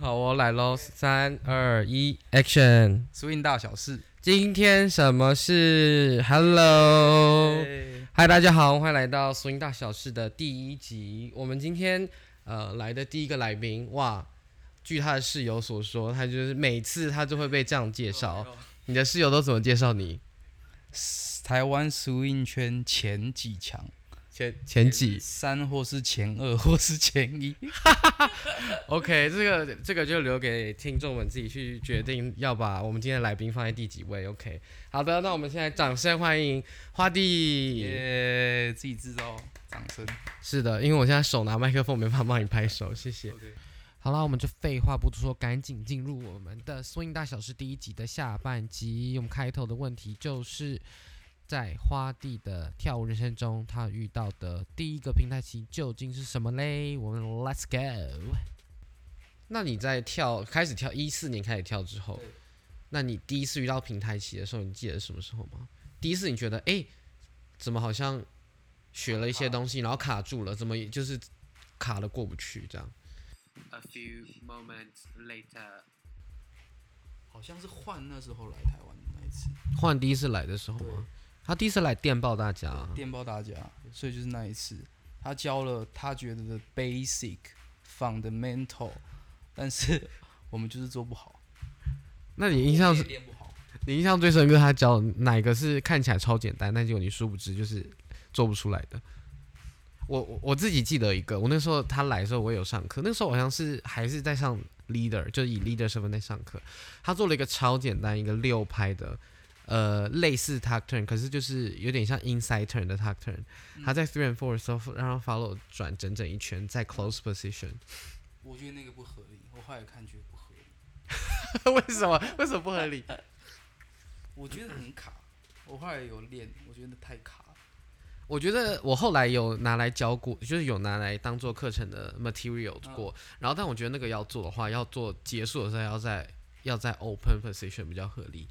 好，我来喽！三二一，Action！输赢大小事，今天什么事？Hello，嗨，大家好，欢迎来到《输赢大小事》的第一集。我们今天呃来的第一个来宾，哇，据他的室友所说，他就是每次他就会被这样介绍。你的室友都怎么介绍你？台湾输赢圈前几强。前前几三或是前二或是前一，OK，这个这个就留给听众们自己去决定，要把我们今天的来宾放在第几位。OK，好的，那我们现在掌声欢迎花弟，耶，自己制造掌声。是的，因为我现在手拿麦克风，没办法帮你拍手，谢谢。好了，我们就废话不多说，赶紧进入我们的《swing 大小事》第一集的下半集。我们开头的问题就是。在花地的跳舞人生中，他遇到的第一个平台期究竟是什么嘞？我们 Let's go。那你在跳开始跳一四年开始跳之后，那你第一次遇到平台期的时候，你记得什么时候吗？第一次你觉得哎，怎么好像学了一些东西，然后卡住了，怎么就是卡了过不去这样？A few moments later，好像是换那时候来台湾那一次，换第一次来的时候吗？他第一次来电报大家，电报大家，所以就是那一次，他教了他觉得的 basic fundamental，但是我们就是做不好。那你印象是？练不好。你印象最深刻，他教哪个是看起来超简单，但结果你殊不知就是做不出来的。我我我自己记得一个，我那时候他来的时候我有上课，那时候好像是还是在上 leader，就是以 leader 身份在上课。他做了一个超简单一个六拍的。呃，类似 tuck turn，可是就是有点像 inside turn 的 tuck turn。他在 three and four 的时候，让 follow 转整整一圈，在 close position。我觉得那个不合理，我后来看觉得不合理。为什么？为什么不合理？我觉得很卡。我后来有练，我觉得太卡。我觉得我后来有拿来教过，就是有拿来当做课程的 material 过。然后，但我觉得那个要做的话，要做结束的时候要在要在 open position 比较合理。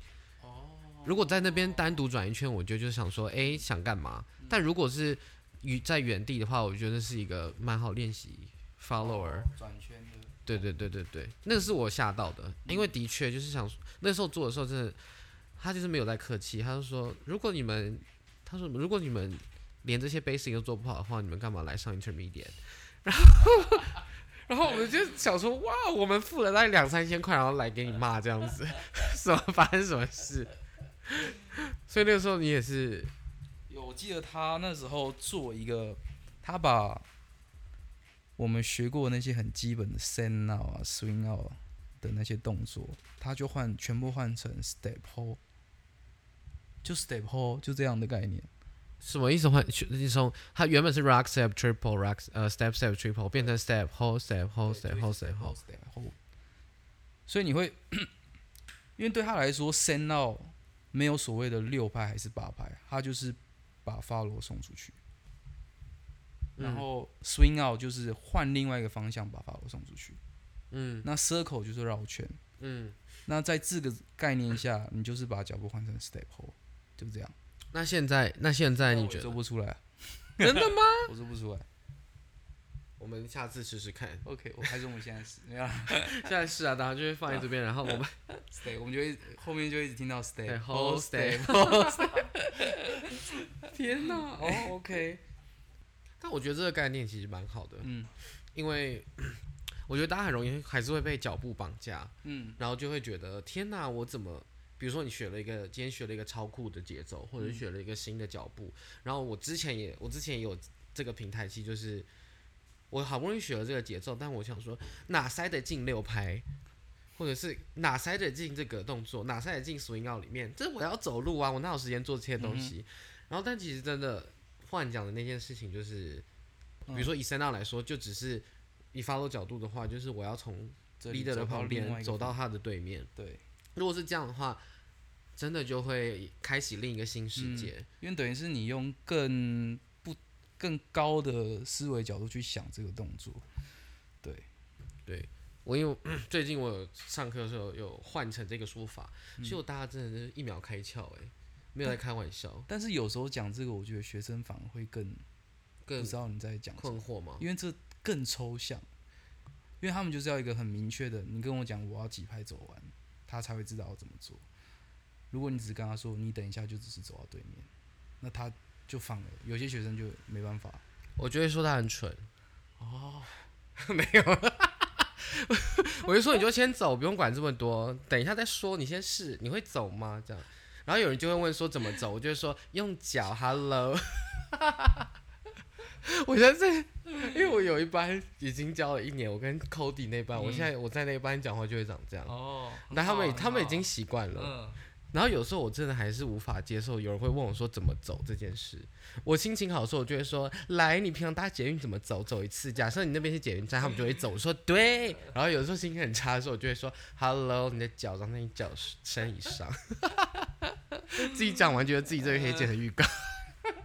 如果在那边单独转一圈，我就就想说，哎，想干嘛？但如果是与在原地的话，我觉得是一个蛮好练习 follower 转圈的。对对对对对，那个是我吓到的，因为的确就是想那时候做的时候，真的他就是没有在客气，他就说，如果你们他说如果你们连这些 basic 都做不好的话，你们干嘛来上 intermediate？然后 然后我们就想说，哇，我们付了大概两三千块，然后来给你骂这样子，什么发生什么事？所以那个时候你也是，有我记得他那时候做一个，他把我们学过那些很基本的 send out 啊 swing out 的那些动作，他就换全部换成 step hold，就 step hold 就这样的概念。什么意思？换你从他原本是 rock step triple rock 呃 step step triple 变成 step hold step hold step hold step hold，所以你会，因为对他来说 send out。没有所谓的六拍还是八拍，他就是把 follow 送出去，然后 swing out 就是换另外一个方向把 follow 送出去。嗯，那 circle 就是绕圈。嗯，那在这个概念下，你就是把脚步换成 step hold，就这样。那现在，那现在你觉得做不出来？真的吗？我做不出来。我们下次试试看。OK，我还是我们现在试，没有，现在试啊，等下就会放在这边，然后我们 stay，我们就会后面就一直听到 stay，hold stay，hold stay。天哪，哦，OK。但我觉得这个概念其实蛮好的，嗯，因为我觉得大家很容易还是会被脚步绑架，嗯，然后就会觉得天哪，我怎么，比如说你学了一个，今天学了一个超酷的节奏，或者学了一个新的脚步，然后我之前也，我之前也有这个平台期，就是。我好不容易学了这个节奏，但我想说哪塞得进六拍，或者是哪塞得进这个动作，哪塞得进 swing out 里面？这我要走路啊，我哪有时间做这些东西？然后，但其实真的换讲的那件事情就是，比如说以 send out 来说，就只是以 follow 角度的话，就是我要从 leader 的旁边走到他的对面。对，如果是这样的话，真的就会开启另一个新世界，因为等于是你用更。更高的思维角度去想这个动作，对，对我因为 最近我有上课的时候有换成这个说法，结果大家真的是一秒开窍哎，没有在开玩笑。但是有时候讲这个，我觉得学生反而会更更不知道你在讲困惑吗？因为这更抽象。因为他们就是要一个很明确的，你跟我讲我要几拍走完，他才会知道要怎么做。如果你只是跟他说你等一下就只是走到对面，那他就放了。有些学生就没办法，我就会说他很蠢。哦，没有，我就说你就先走，不用管这么多，等一下再说。你先试，你会走吗？这样，然后有人就会问说怎么走，我就会说用脚。Hello，我觉得这，因为我有一班已经教了一年，我跟 Cody 那班，我现在我在那班讲话就会长这样。哦，那他们他们已经习惯了。嗯。然后有时候我真的还是无法接受有人会问我说怎么走这件事。我心情好的时候，我就会说：“来，你平常搭捷运怎么走？走一次。假设你那边是捷运站，他们就会走。我说对。然后有时候心情很差的时候，我就会说：Hello，你的脚长在你脚身以上。自己讲完，觉得自己这个可以剪成预告。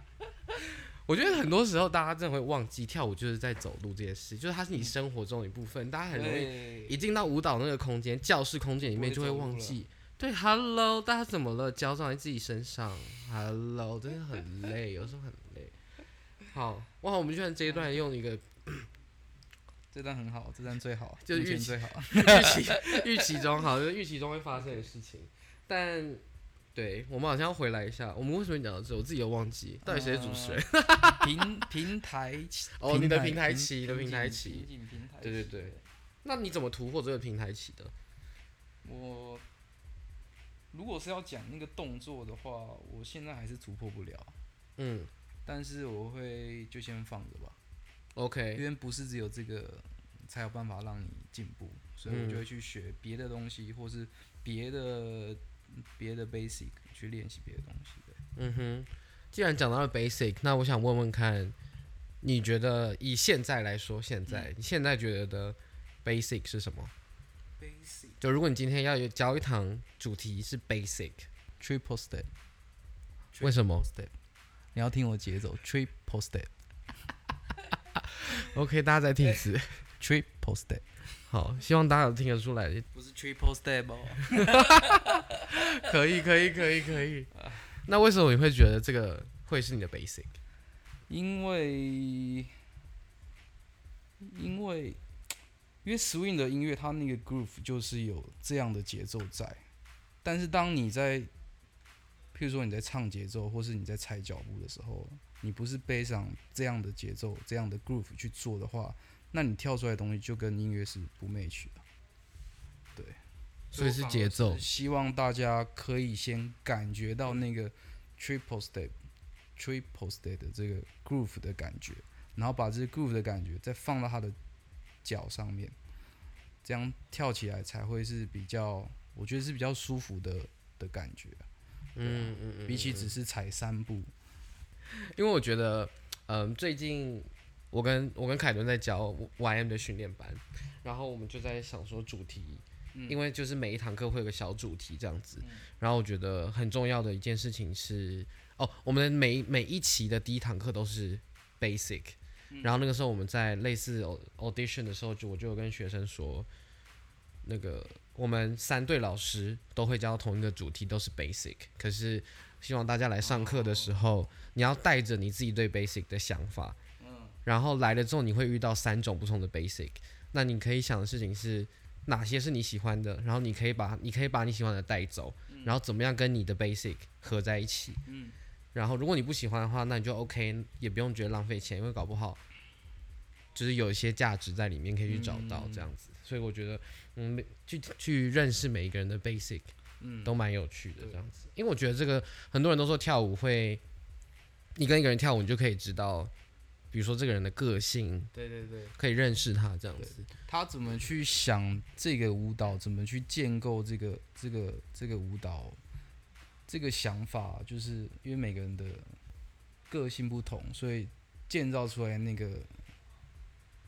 我觉得很多时候大家真的会忘记跳舞就是在走路这件事，就是它是你生活中的一部分。大家很容易一进到舞蹈那个空间、教室空间里面，就会忘记。对，Hello，大家怎么了？脚长在自己身上，Hello，真的很累，有时候很累。好，哇，我们居然这一段用一个，这段很好，这段最好，就是预期最好，预期预期中好，就是预期中会发生的事情。但，对我们好像要回来一下，我们为什么讲到这？我自己又忘记，到底谁是主持人？平平台哦，你的平台期，你的平台期，对对对。那你怎么突破这个平台期的？我。如果是要讲那个动作的话，我现在还是突破不了。嗯，但是我会就先放着吧。OK，因为不是只有这个才有办法让你进步，所以我就会去学别的东西，或是别的别的 basic 去练习别的东西。嗯哼，既然讲到了 basic，那我想问问看，你觉得以现在来说，现在你现在觉得的 basic 是什么？就如果你今天要有教一堂主题是 basic triple step，为什么？你要听我节奏 triple step。OK，大家再听一次 triple step。好，希望大家都听得出来。不是 triple step 哦。可以，可以，可以，可以。那为什么你会觉得这个会是你的 basic？因为，因为。因为 swing 的音乐，它那个 groove 就是有这样的节奏在，但是当你在，譬如说你在唱节奏，或是你在踩脚步的时候，你不是背上这样的节奏、这样的 groove 去做的话，那你跳出来的东西就跟音乐是不 match 的。对，所以是节奏。希望大家可以先感觉到那个 triple step、triple step 的这个 groove 的感觉，然后把这个 groove 的感觉再放到它的。脚上面，这样跳起来才会是比较，我觉得是比较舒服的的感觉。嗯嗯嗯，比起只是踩三步，因为我觉得，嗯，最近我跟我跟凯伦在教 YM 的训练班，然后我们就在想说主题，因为就是每一堂课会有个小主题这样子，然后我觉得很重要的一件事情是，哦，我们每每一期的第一堂课都是 basic。然后那个时候我们在类似 audition 的时候，就我就跟学生说，那个我们三对老师都会教同一个主题，都是 basic。可是希望大家来上课的时候，你要带着你自己对 basic 的想法。嗯。然后来了之后，你会遇到三种不同的 basic。那你可以想的事情是哪些是你喜欢的？然后你可以把你可以把你喜欢的带走，然后怎么样跟你的 basic 合在一起？嗯。然后，如果你不喜欢的话，那你就 OK，也不用觉得浪费钱，因为搞不好就是有一些价值在里面可以去找到这样子。所以我觉得，嗯，去去认识每一个人的 basic，嗯，都蛮有趣的这样子。因为我觉得这个很多人都说跳舞会，你跟一个人跳舞，你就可以知道，比如说这个人的个性，对对对，可以认识他这样子。他怎么去想这个舞蹈，怎么去建构这个这个这个舞蹈。这个想法就是因为每个人的个性不同，所以建造出来那个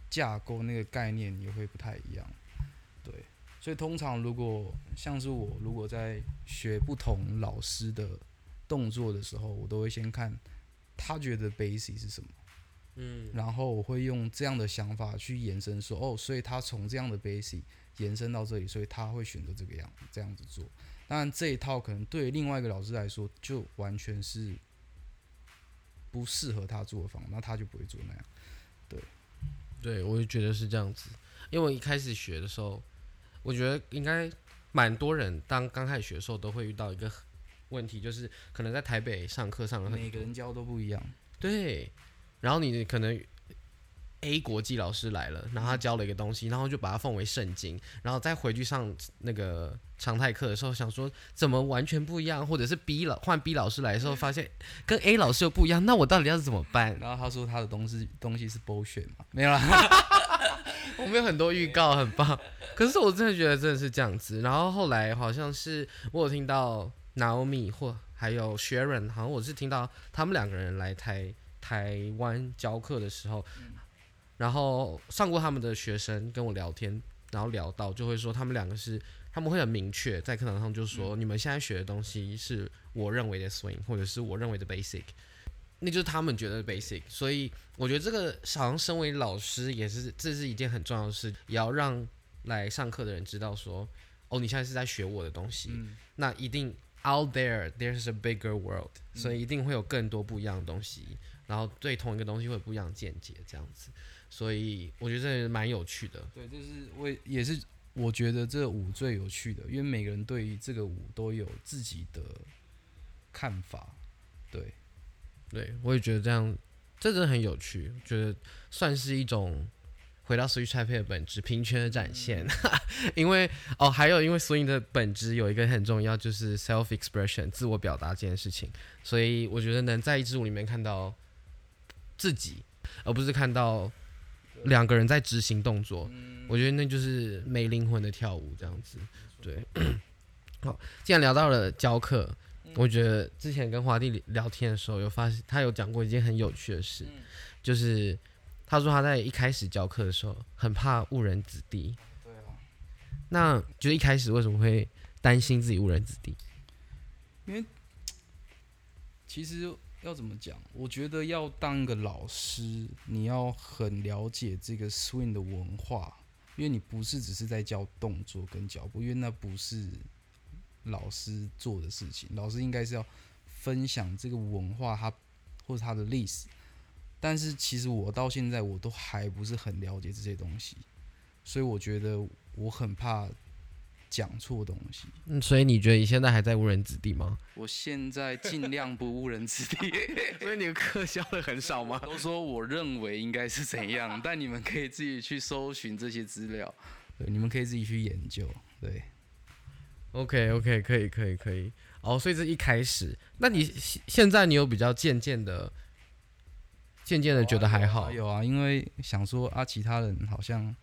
架构、那个概念也会不太一样。对，所以通常如果像是我，如果在学不同老师的动作的时候，我都会先看他觉得 basic 是什么，嗯，然后我会用这样的想法去延伸说，哦，所以他从这样的 basic 延伸到这里，所以他会选择这个样这样子做。当然，这一套可能对另外一个老师来说，就完全是不适合他做的方，那他就不会做那样。对，对，我就觉得是这样子。因为我一开始学的时候，我觉得应该蛮多人当刚开始学的时候都会遇到一个问题，就是可能在台北上课上了每个人教都不一样，对，然后你可能。A 国际老师来了，然后他教了一个东西，然后就把它奉为圣经，然后再回去上那个常态课的时候，想说怎么完全不一样，或者是 B 老换 B 老师来的时候，发现跟 A 老师又不一样，那我到底要怎么办？然后他说他的东西东西是 bullshit 嘛，没有啦，我们有很多预告，很棒。可是我真的觉得真的是这样子。然后后来好像是我有听到 Naomi 或还有 Sharon，好像我是听到他们两个人来台台湾教课的时候。然后上过他们的学生跟我聊天，然后聊到就会说他们两个是他们会很明确在课堂上就说你们现在学的东西是我认为的 swing 或者是我认为的 basic，那就是他们觉得 basic。所以我觉得这个好像身为老师也是这是一件很重要的事，也要让来上课的人知道说哦你现在是在学我的东西，那一定 out there there's a bigger world，所以一定会有更多不一样的东西，然后对同一个东西会有不一样的见解这样子。所以我觉得这蛮有趣的。对，就是我也是我觉得这舞最有趣的，因为每个人对于这个舞都有自己的看法。对，对我也觉得这样，这真的很有趣。觉得算是一种回到 swing 的本质，平权的展现。因为哦，还有因为 swing 的本质有一个很重要，就是 self expression 自我表达这件事情。所以我觉得能在一支舞里面看到自己，而不是看到。两个人在执行动作，我觉得那就是没灵魂的跳舞这样子。对，好，既然聊到了教课，我觉得之前跟华弟聊天的时候，有发现他有讲过一件很有趣的事，就是他说他在一开始教课的时候很怕误人子弟。对啊，那就一开始为什么会担心自己误人子弟？因为其实。要怎么讲？我觉得要当一个老师，你要很了解这个 swing 的文化，因为你不是只是在教动作跟脚步，因为那不是老师做的事情。老师应该是要分享这个文化，它或者它的历史。但是其实我到现在我都还不是很了解这些东西，所以我觉得我很怕。讲错东西，嗯，所以你觉得你现在还在误人子弟吗？我现在尽量不误人子弟，所以你的课教的很少吗？都说我认为应该是怎样，但你们可以自己去搜寻这些资料，对，你们可以自己去研究，对。OK，OK，可以，可以，可以。哦，所以这一开始，那你现在你有比较渐渐的、渐渐的觉得还好？有啊，因为想说啊，其他人好像。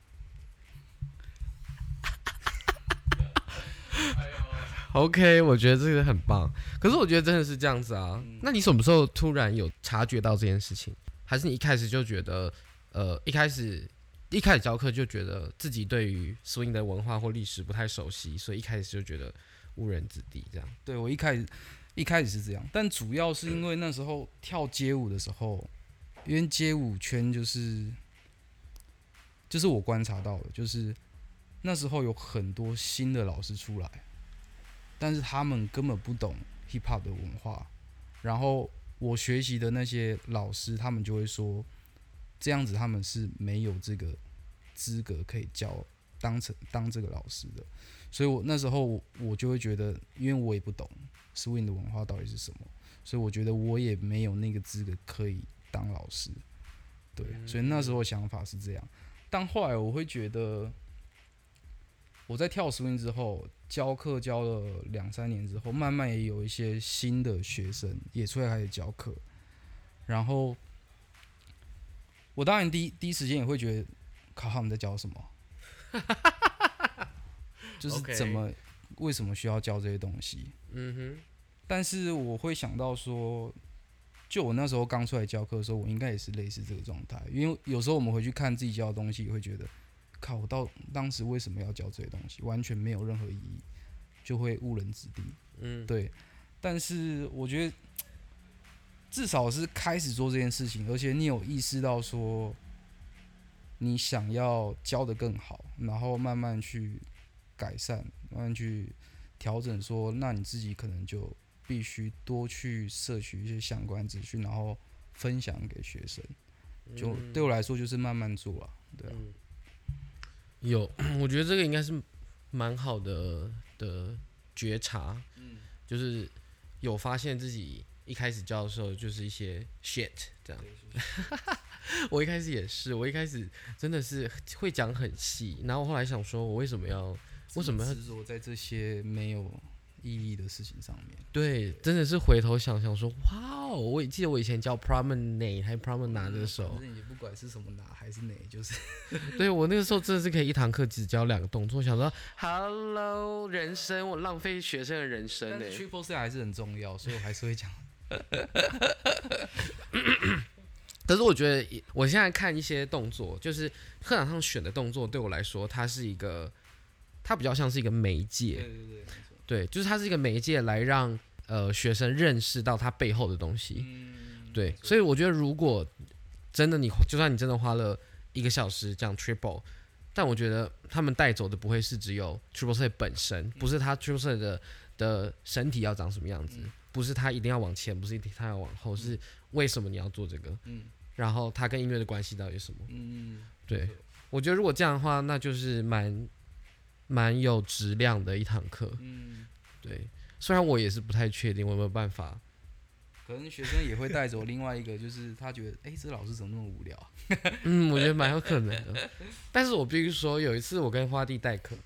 OK，我觉得这个很棒。可是我觉得真的是这样子啊。那你什么时候突然有察觉到这件事情？还是你一开始就觉得，呃，一开始一开始教课就觉得自己对于 swing 的文化或历史不太熟悉，所以一开始就觉得误人子弟这样。对我一开始一开始是这样，但主要是因为那时候跳街舞的时候，因为街舞圈就是就是我观察到的，就是那时候有很多新的老师出来。但是他们根本不懂 hip hop 的文化，然后我学习的那些老师，他们就会说，这样子他们是没有这个资格可以教当成当这个老师的，所以我那时候我就会觉得，因为我也不懂 swing 的文化到底是什么，所以我觉得我也没有那个资格可以当老师，对，所以那时候想法是这样，但后来我会觉得。我在跳 swing 之后，教课教了两三年之后，慢慢也有一些新的学生也出来开始教课。然后，我当然第一第一时间也会觉得，靠他们在教什么？就是怎么为什么需要教这些东西？嗯哼。但是我会想到说，就我那时候刚出来教课的时候，我应该也是类似这个状态。因为有时候我们回去看自己教的东西，也会觉得。靠！我到当时为什么要教这些东西？完全没有任何意义，就会误人子弟。嗯，对。但是我觉得，至少是开始做这件事情，而且你有意识到说，你想要教的更好，然后慢慢去改善，慢慢去调整。说，那你自己可能就必须多去摄取一些相关资讯，然后分享给学生。就对我来说，就是慢慢做啊，对啊。有，我觉得这个应该是蛮好的的觉察，嗯，就是有发现自己一开始教的时候就是一些 shit 这样，我一开始也是，我一开始真的是会讲很细，然后我后来想说，我为什么要为什么要执着在这些没有。意义的事情上面，对，真的是回头想想说，哇哦！我记得我以前教 promenade 还 promenade 的时候，也不管是什么拿还是哪，就是，对我那个时候真的是可以一堂课只教两个动作，想说 hello 人生，我浪费学生的人生呢。triple C 还是很重要，所以我还是会讲。可是我觉得，我现在看一些动作，就是课堂上选的动作，对我来说，它是一个，它比较像是一个媒介。对对对。对，就是它是一个媒介来让呃学生认识到它背后的东西。对，所以我觉得如果真的你就算你真的花了一个小时讲 triple，但我觉得他们带走的不会是只有 triple C 本身，不是他 triple C 的的身体要长什么样子，不是他一定要往前，不是一定他要往后，是为什么你要做这个？嗯，然后他跟音乐的关系到底是什么？嗯，对，我觉得如果这样的话，那就是蛮。蛮有质量的一堂课，嗯，对，虽然我也是不太确定我有没有办法，可能学生也会带走另外一个，就是他觉得，哎，这老师怎么那么无聊？嗯，我觉得蛮有可能的。但是我必须说，有一次我跟花弟代课，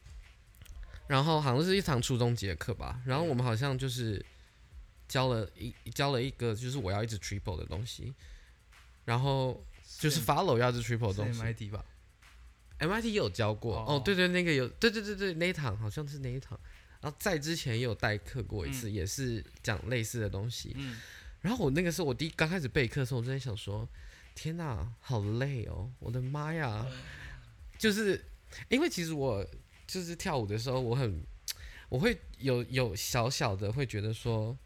然后好像是一堂初中节课吧，然后我们好像就是教了一教了一个，就是我要一直 triple 的东西，然后就是 follow 要一直 triple 的东西吧。MIT 也有教过哦，对对，那个有，对对对对，那一堂好像是那一堂，然后在之前也有代课过一次，也是讲类似的东西。嗯，然后我那个时候我第一刚开始备课的时候，我真的想说，天哪，好累哦，我的妈呀！就是因为其实我就是跳舞的时候，我很我会有有小小的会觉得说，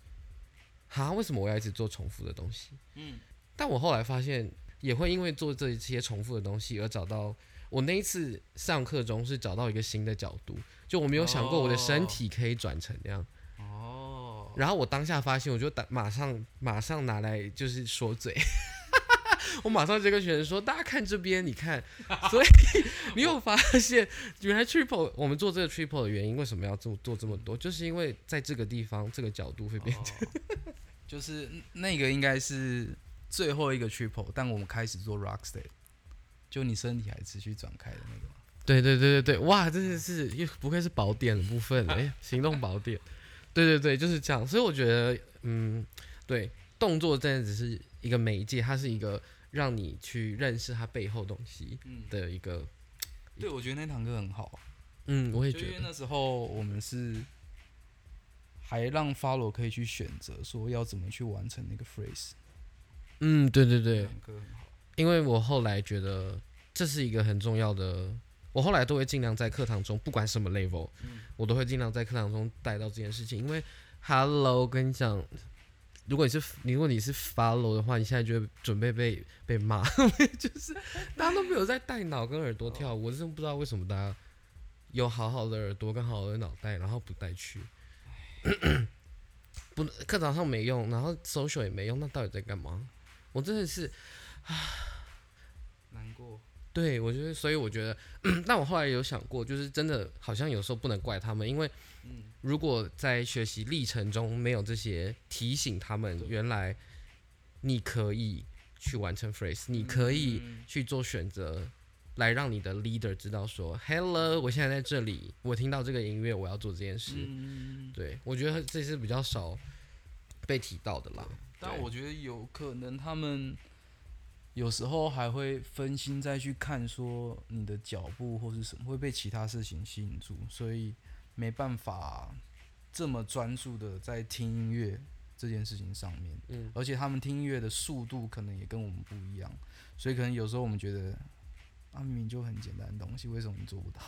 哈，为什么我要一直做重复的东西？嗯，但我后来发现，也会因为做这些重复的东西而找到。我那一次上课中是找到一个新的角度，就我没有想过我的身体可以转成那样。哦。然后我当下发现，我就打马上马上拿来就是说嘴，我马上就跟学生说：“大家看这边，你看。”所以你有发现，原来 triple 我们做这个 triple 的原因，为什么要做做这么多？就是因为在这个地方，这个角度会变成，就是那个应该是最后一个 triple，但我们开始做 rock step。就你身体还持续转开的那个，对对对对对，哇，真的是又不愧是宝典的部分哎，行动宝典，对对对，就是这样。所以我觉得，嗯，对，动作真的只是一个媒介，它是一个让你去认识它背后东西的一个。对，我觉得那堂课很好。嗯，我也觉得那时候我们是还让 follow 可以去选择说要怎么去完成那个 phrase。嗯，对对对。因为我后来觉得这是一个很重要的，我后来都会尽量在课堂中，不管什么 level，我都会尽量在课堂中带到这件事情。因为，Hello，跟你讲，如果你是如果你是 follow 的话，你现在就准备被被骂，就是大家都没有在带脑跟耳朵跳，我真的不知道为什么大家有好好的耳朵跟好好的脑袋，然后不带去，不课堂上没用，然后 social 也没用，那到底在干嘛？我真的是。啊，难过。对，我觉得，所以我觉得，但我后来有想过，就是真的好像有时候不能怪他们，因为，如果在学习历程中没有这些提醒他们，原来你可以去完成 phrase，你可以去做选择，来让你的 leader 知道说，hello，我现在在这里，我听到这个音乐，我要做这件事。对，我觉得这是比较少被提到的啦。但我觉得有可能他们。有时候还会分心再去看，说你的脚步或是什么会被其他事情吸引住，所以没办法这么专注的在听音乐这件事情上面。嗯，而且他们听音乐的速度可能也跟我们不一样，所以可能有时候我们觉得啊，明明就很简单的东西，为什么你做不到？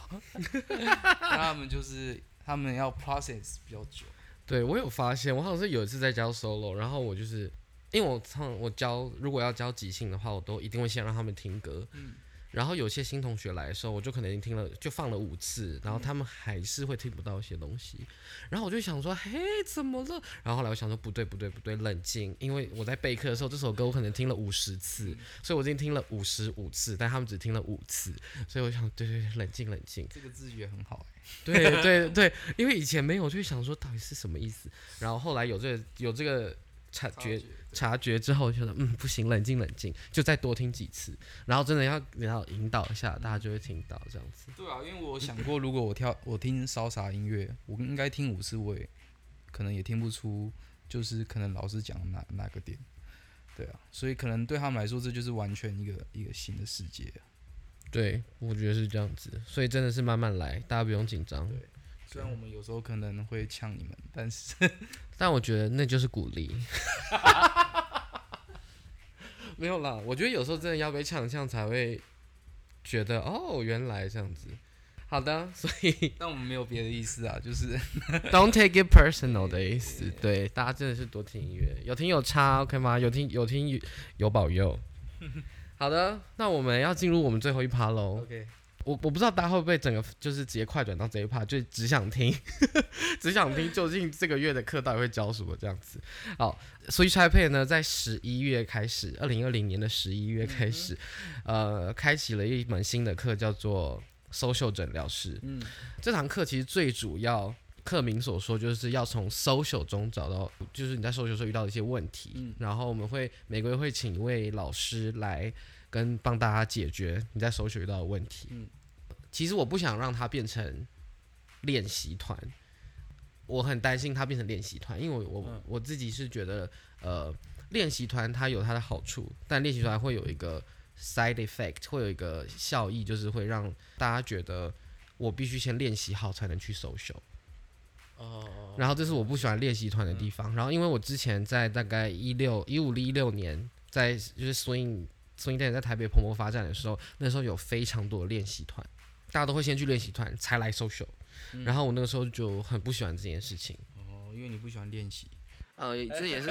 他们就是他们要 process 比较久。对我有发现，我好像是有一次在教 solo，然后我就是。因为我唱我教如果要教即兴的话，我都一定会先让他们听歌，然后有些新同学来的时候，我就可能听了就放了五次，然后他们还是会听不到一些东西，然后我就想说，嘿，怎么了？然后后来我想说，不对不对不对，冷静，因为我在备课的时候，这首歌我可能听了五十次，所以我已经听了五十五次，但他们只听了五次，所以我想，对对对，冷静冷静。这个字觉很好，对对对，因为以前没有，就想说到底是什么意思，然后后来有这个有这个。察觉察觉之后，觉得嗯不行，冷静冷静，就再多听几次，然后真的要然后引导一下，大家就会听到这样子。对啊，因为我想过，如果我跳我听烧洒音乐，我应该听五次，我也可能也听不出，就是可能老师讲哪哪个点。对啊，所以可能对他们来说，这就是完全一个一个新的世界。对，我觉得是这样子，所以真的是慢慢来，大家不用紧张。虽然我们有时候可能会呛你们，但是，但我觉得那就是鼓励。没有啦，我觉得有时候真的要被呛呛才会觉得哦，原来这样子。好的，所以 但我们没有别的意思啊，就是 don't take it personal 的意思。对，大家真的是多听音乐，有听有差，OK 吗？有听有听有保佑。好的，那我们要进入我们最后一趴喽。OK。我我不知道大家会不会整个就是直接快转到这一趴，就只想听，只想听究竟这个月的课到底会教什么这样子。好，Switch iPad 呢，在十一月开始，二零二零年的十一月开始，呃，开启了一门新的课，叫做 Social 诊疗师。嗯，这堂课其实最主要，课名所说就是要从 Social 中找到，就是你在 Social 时候遇到的一些问题。嗯，然后我们会每个月会请一位老师来跟帮大家解决你在 Social 遇到的问题。嗯。其实我不想让它变成练习团，我很担心它变成练习团，因为我我我自己是觉得，呃，练习团它有它的好处，但练习团会有一个 side effect，会有一个效益，就是会让大家觉得我必须先练习好才能去 social。哦。然后这是我不喜欢练习团的地方。然后因为我之前在大概一六一五一六年，在就是 swing swing dance 在台北蓬勃发展的时候，那时候有非常多的练习团。大家都会先去练习团才来 social，然后我那个时候就很不喜欢这件事情。哦，因为你不喜欢练习。呃，这也是，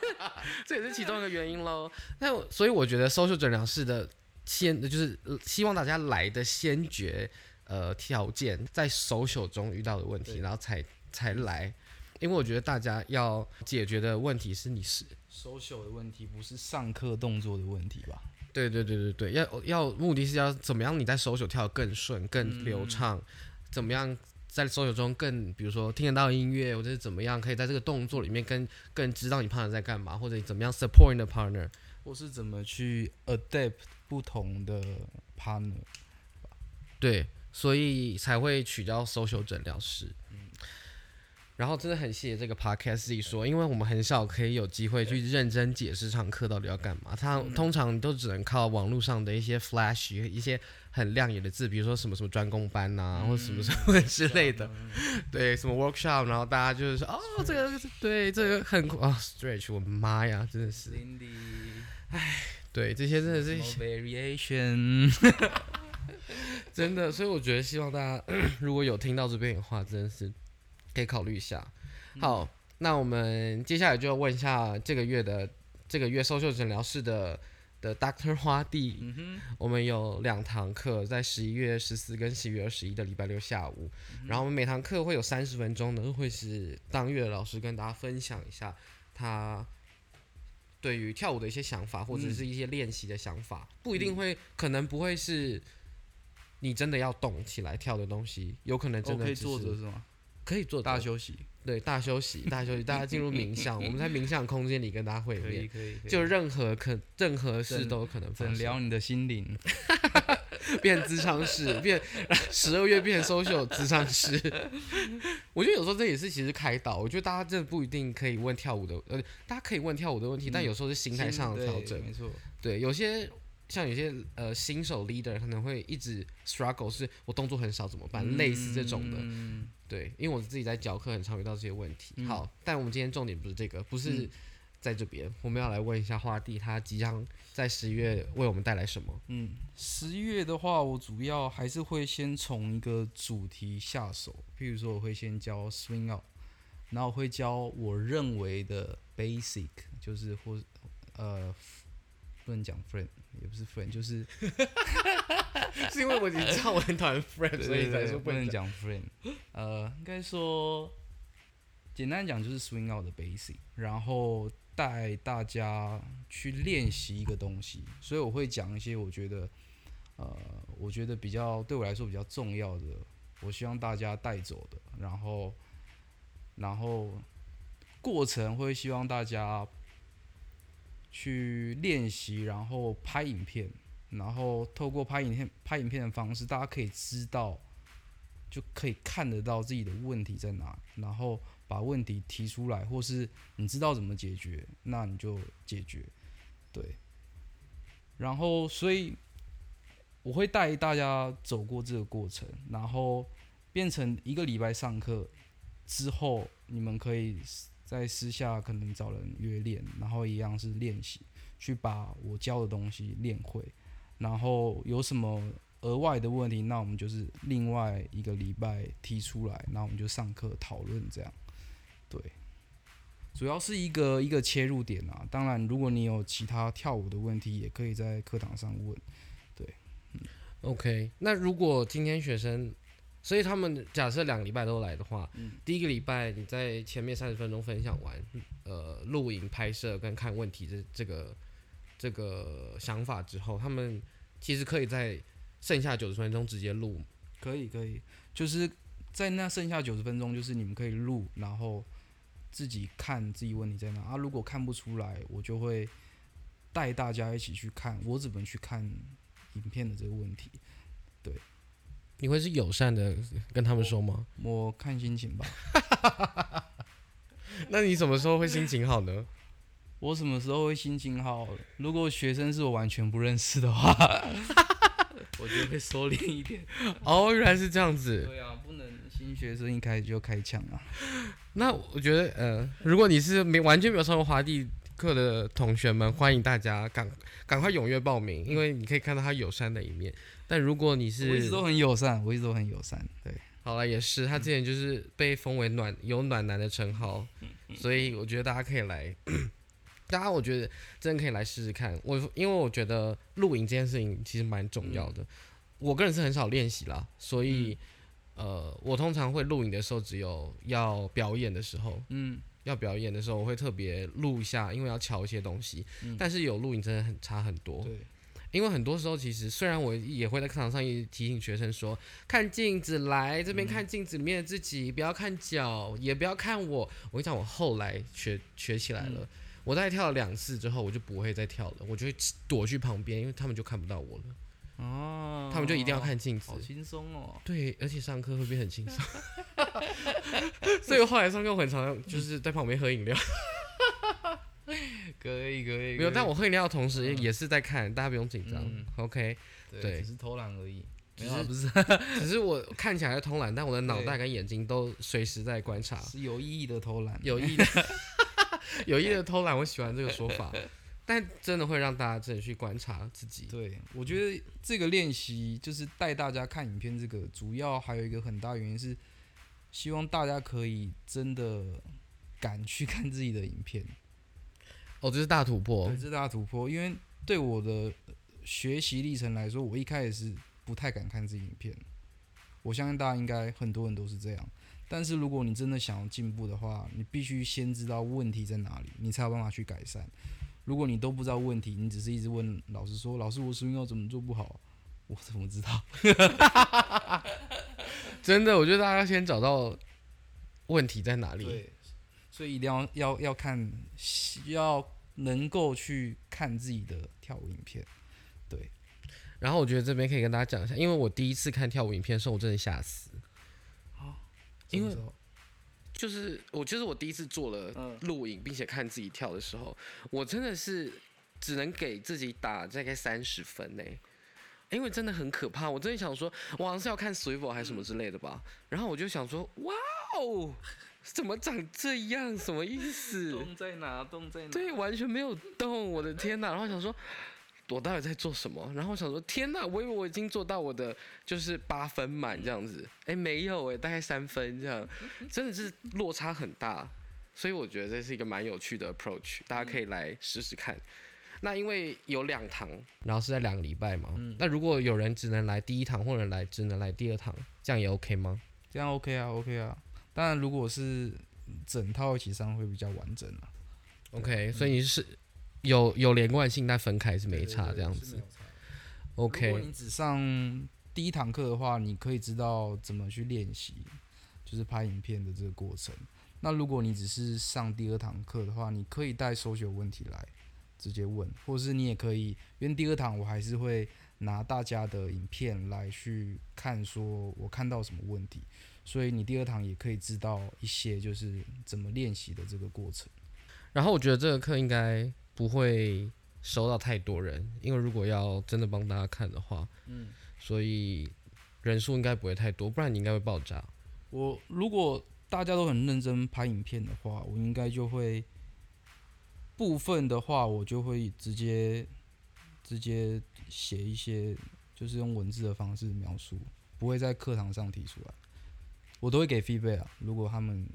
这也是其中一个原因喽。那所以我觉得 social 诊疗室的先就是希望大家来的先决呃条件，在 social 中遇到的问题，然后才才来，因为我觉得大家要解决的问题是你是 social 的问题，不是上课动作的问题吧？对对对对对，要要目的是要怎么样？你在手手跳得更顺、更流畅，怎么样在手手中更，比如说听得到音乐，或者是怎么样可以在这个动作里面更更知道你 partner 在干嘛，或者怎么样 support 你的 partner，或是怎么去 adapt 不同的 partner。对，所以才会取叫 social 诊疗师。然后真的很谢谢这个 podcast 说，因为我们很少可以有机会去认真解释上课到底要干嘛。他通常都只能靠网络上的一些 flash 一些很亮眼的字，比如说什么什么专攻班呐，或什么什么之类的，对，什么 workshop，然后大家就是说，哦，这个对，这个很啊 stretch，我妈呀，真的是，唉，对，这些真的是 variation，真的，所以我觉得希望大家 如果有听到这边的话，真的是。可以考虑一下。好，那我们接下来就要问一下这个月的这个月收秀诊疗室的的 Doctor 花地。嗯。我们有两堂课，在十一月十四跟十一月二十一的礼拜六下午。然后我们每堂课会有三十分钟呢，会是当月的老师跟大家分享一下他对于跳舞的一些想法，或者是一些练习的想法。不一定会，可能不会是你真的要动起来跳的东西，有可能真的可以坐着是吗？可以做大休息，对，大休息，大休息，大家进入冥想，我们在冥想空间里跟大家会面，可以，就任何可任何事都有可能发生。聊你的心灵，变智商室，变十二月变 social 智商室。我觉得有时候这也是其实开导，我觉得大家真的不一定可以问跳舞的，呃，大家可以问跳舞的问题，但有时候是心态上的调整，没错，对，有些。像有些呃新手 leader 可能会一直 struggle，是我动作很少怎么办？类似这种的，对，因为我自己在教课很常遇到这些问题。好，但我们今天重点不是这个，不是在这边，我们要来问一下花弟，他即将在十一月为我们带来什么？嗯，十一月的话，我主要还是会先从一个主题下手，譬如说我会先教 swing out，然后会教我认为的 basic，就是或呃。不能讲 friend，也不是 friend，就是 是因为我你知道我很讨厌 friend，所以才说不能讲 friend。呃，应该说简单讲就是 swing out 的 basic，然后带大家去练习一个东西，所以我会讲一些我觉得呃，我觉得比较对我来说比较重要的，我希望大家带走的，然后然后过程会希望大家。去练习，然后拍影片，然后透过拍影片、拍影片的方式，大家可以知道，就可以看得到自己的问题在哪，然后把问题提出来，或是你知道怎么解决，那你就解决，对。然后，所以我会带大家走过这个过程，然后变成一个礼拜上课之后，你们可以。在私下可能找人约练，然后一样是练习，去把我教的东西练会。然后有什么额外的问题，那我们就是另外一个礼拜提出来，那我们就上课讨论这样。对，主要是一个一个切入点啊。当然，如果你有其他跳舞的问题，也可以在课堂上问。对，嗯，OK。那如果今天学生。所以他们假设两个礼拜都来的话，第一个礼拜你在前面三十分钟分享完，呃，录影拍摄跟看问题这这个这个想法之后，他们其实可以在剩下九十分钟直接录，可以可以，就是在那剩下九十分钟，就是你们可以录，然后自己看自己问题在哪啊。如果看不出来，我就会带大家一起去看，我怎么去看影片的这个问题，对。你会是友善的跟他们说吗？我看心情吧。那你什么时候会心情好呢？我什么时候会心情好？如果学生是我完全不认识的话，我就会收敛一点。哦，原来是这样子。对啊，不能新学生一开始就开枪啊。那我觉得，呃，如果你是没完全没有上过华帝课的同学们，欢迎大家赶赶快踊跃报名，因为你可以看到他友善的一面。但如果你是，我一直都很友善，我一直都很友善。对，好了，也是他之前就是被封为暖有暖男的称号，所以我觉得大家可以来，大家我觉得真的可以来试试看。我因为我觉得录影这件事情其实蛮重要的，我个人是很少练习啦，所以呃，我通常会录影的时候只有要表演的时候，嗯，要表演的时候我会特别录一下，因为要瞧一些东西，但是有录影真的很差很多。对。因为很多时候，其实虽然我也会在课堂上一提醒学生说，看镜子，来这边看镜子里面的自己，不要看脚，也不要看我。我跟你讲，我后来学学起来了，我再跳了两次之后，我就不会再跳了，我就会躲去旁边，因为他们就看不到我了。哦，他们就一定要看镜子，好轻松哦。对，而且上课会变很轻松。所以后来上课很常就是在旁边喝饮料。可以可以，没有，但我喝饮料的同时也是在看，大家不用紧张，OK，对，只是偷懒而已，只是不是，只是我看起来偷懒，但我的脑袋跟眼睛都随时在观察，是有意义的偷懒，有意义的，有意义的偷懒，我喜欢这个说法，但真的会让大家真的去观察自己。对，我觉得这个练习就是带大家看影片，这个主要还有一个很大原因是，希望大家可以真的敢去 看自己的影片。哦，这是大突破，这是大突破。因为对我的学习历程来说，我一开始是不太敢看自己影片。我相信大家应该很多人都是这样。但是如果你真的想要进步的话，你必须先知道问题在哪里，你才有办法去改善。如果你都不知道问题，你只是一直问老师说：“老师，我声音要怎么做不好？”我怎么知道？真的，我觉得大家先找到问题在哪里。对，所以一定要要要看，要。能够去看自己的跳舞影片，对。然后我觉得这边可以跟大家讲一下，因为我第一次看跳舞影片的时候，我真的吓死。因为就是我，就是我第一次做了录影，并且看自己跳的时候，我真的是只能给自己打大概三十分呢。因为真的很可怕，我真的想说，我好像是要看 Swivel 还是什么之类的吧。然后我就想说，哇哦！怎么长这样？什么意思？动在哪？动在哪？对，完全没有动。我的天哪！然后想说，我到底在做什么？然后想说，天哪！我以为我已经做到我的就是八分满这样子，哎，没有哎，大概三分这样，真的是落差很大。所以我觉得这是一个蛮有趣的 approach，大家可以来试试看。那因为有两堂，然后是在两个礼拜嘛。嗯。那如果有人只能来第一堂，或者来只能来第二堂，这样也 OK 吗？这样 OK 啊，OK 啊。当然，如果是整套一起上会比较完整啊。OK，所以你是有有连贯性，但分开是没差这样子。OK。如果你只上第一堂课的话，你可以知道怎么去练习，就是拍影片的这个过程。那如果你只是上第二堂课的话，你可以带搜学问题来直接问，或是你也可以，因为第二堂我还是会拿大家的影片来去看，说我看到什么问题，所以你第二堂也可以知道一些就是怎么练习的这个过程。然后我觉得这个课应该不会收到太多人，因为如果要真的帮大家看的话，嗯，所以人数应该不会太多，不然你应该会爆炸。我如果。大家都很认真拍影片的话，我应该就会部分的话，我就会直接直接写一些，就是用文字的方式描述，不会在课堂上提出来。我都会给 feedback 啊，如果他们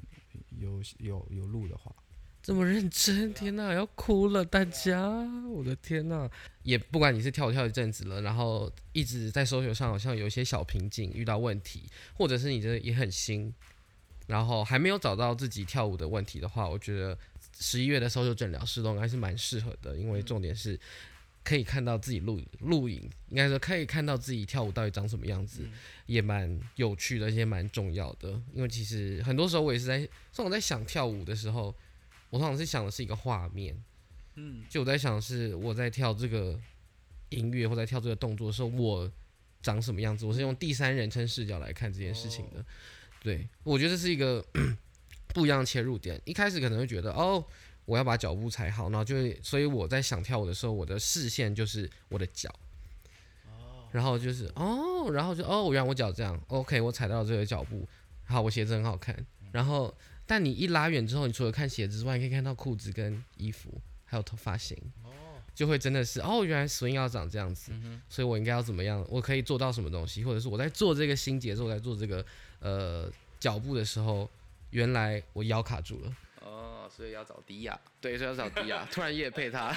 有有有录的话。这么认真，天哪，要哭了，大家，我的天哪！也不管你是跳跳一阵子了，然后一直在搜学上好像有一些小瓶颈，遇到问题，或者是你这也很新。然后还没有找到自己跳舞的问题的话，我觉得十一月的时候就诊疗室动还是蛮适合的，因为重点是可以看到自己录录影，应该说可以看到自己跳舞到底长什么样子，也蛮有趣的，也蛮重要的。因为其实很多时候我也是在，像我在想跳舞的时候，我通常是想的是一个画面，嗯，就我在想是我在跳这个音乐或在跳这个动作的时候，我长什么样子，我是用第三人称视角来看这件事情的。对，我觉得这是一个不一样的切入点。一开始可能会觉得，哦，我要把脚步踩好，然后就会，所以我在想跳舞的时候，我的视线就是我的脚。然后就是，哦，然后就，哦，原来我脚这样，OK，我踩到这个脚步，好，我鞋子很好看。然后，但你一拉远之后，你除了看鞋子之外，你可以看到裤子跟衣服，还有头发型。就会真的是，哦，原来 swing 要长这样子，所以我应该要怎么样？我可以做到什么东西？或者是我在做这个新节奏，在做这个。呃，脚步的时候，原来我腰卡住了。哦，所以要找迪亚。对，所以要找迪亚。突然夜配他。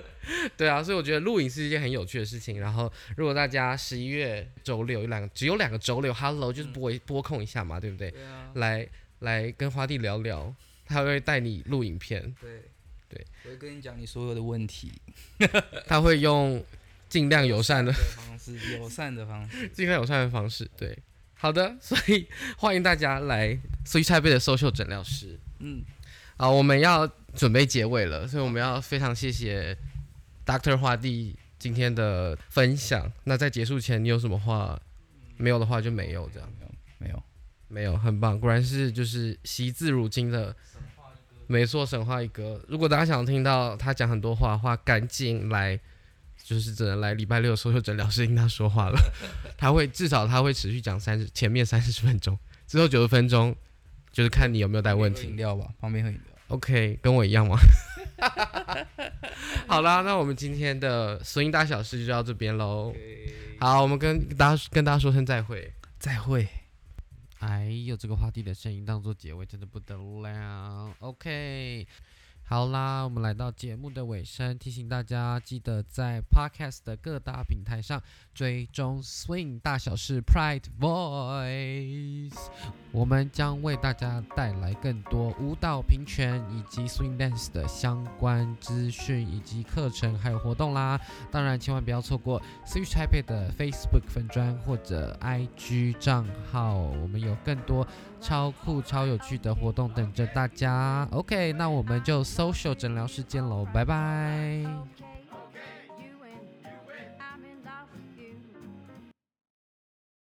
对啊，所以我觉得录影是一件很有趣的事情。然后，如果大家十一月周六有两个，只有两个周六，Hello，就是播播控一下嘛，对不对？对啊。来来跟花弟聊聊，他会带你录影片。对对。我会跟你讲你所有的问题。他会用尽量友善的方式，友善的方式，尽量友善的方式，对。好的，所以欢迎大家来苏菜贝的 social 诊疗室。嗯，好，我们要准备结尾了，所以我们要非常谢谢 Doctor 花弟今天的分享。那在结束前，你有什么话？没有的话就没有这样。没有，没有，很棒，果然是就是惜字如金的，没错，神话一哥。如果大家想听到他讲很多话的话，赶紧来。就是只能来礼拜六说说诊疗室听他说话了，他会至少他会持续讲三十前面三十分钟，之后九十分钟就是看你有没有带问题。饮料吧，旁边喝饮料。OK，跟我一样吗？好啦，那我们今天的声音大小事就到这边喽。好，我们跟大家跟大家说声再会，再会。哎呦，这个话题的声音当做结尾真的不得了。OK。好啦，我们来到节目的尾声，提醒大家记得在 Podcast 的各大平台上追踪 Swing 大小事 Pride Voice，我们将为大家带来更多舞蹈平权以及 Swing Dance 的相关资讯以及课程还有活动啦。当然，千万不要错过 Switch Taipei 的 Facebook 粉专或者 IG 账号，我们有更多。超酷、超有趣的活动等着大家。OK，那我们就 social 诊疗室见喽，拜拜。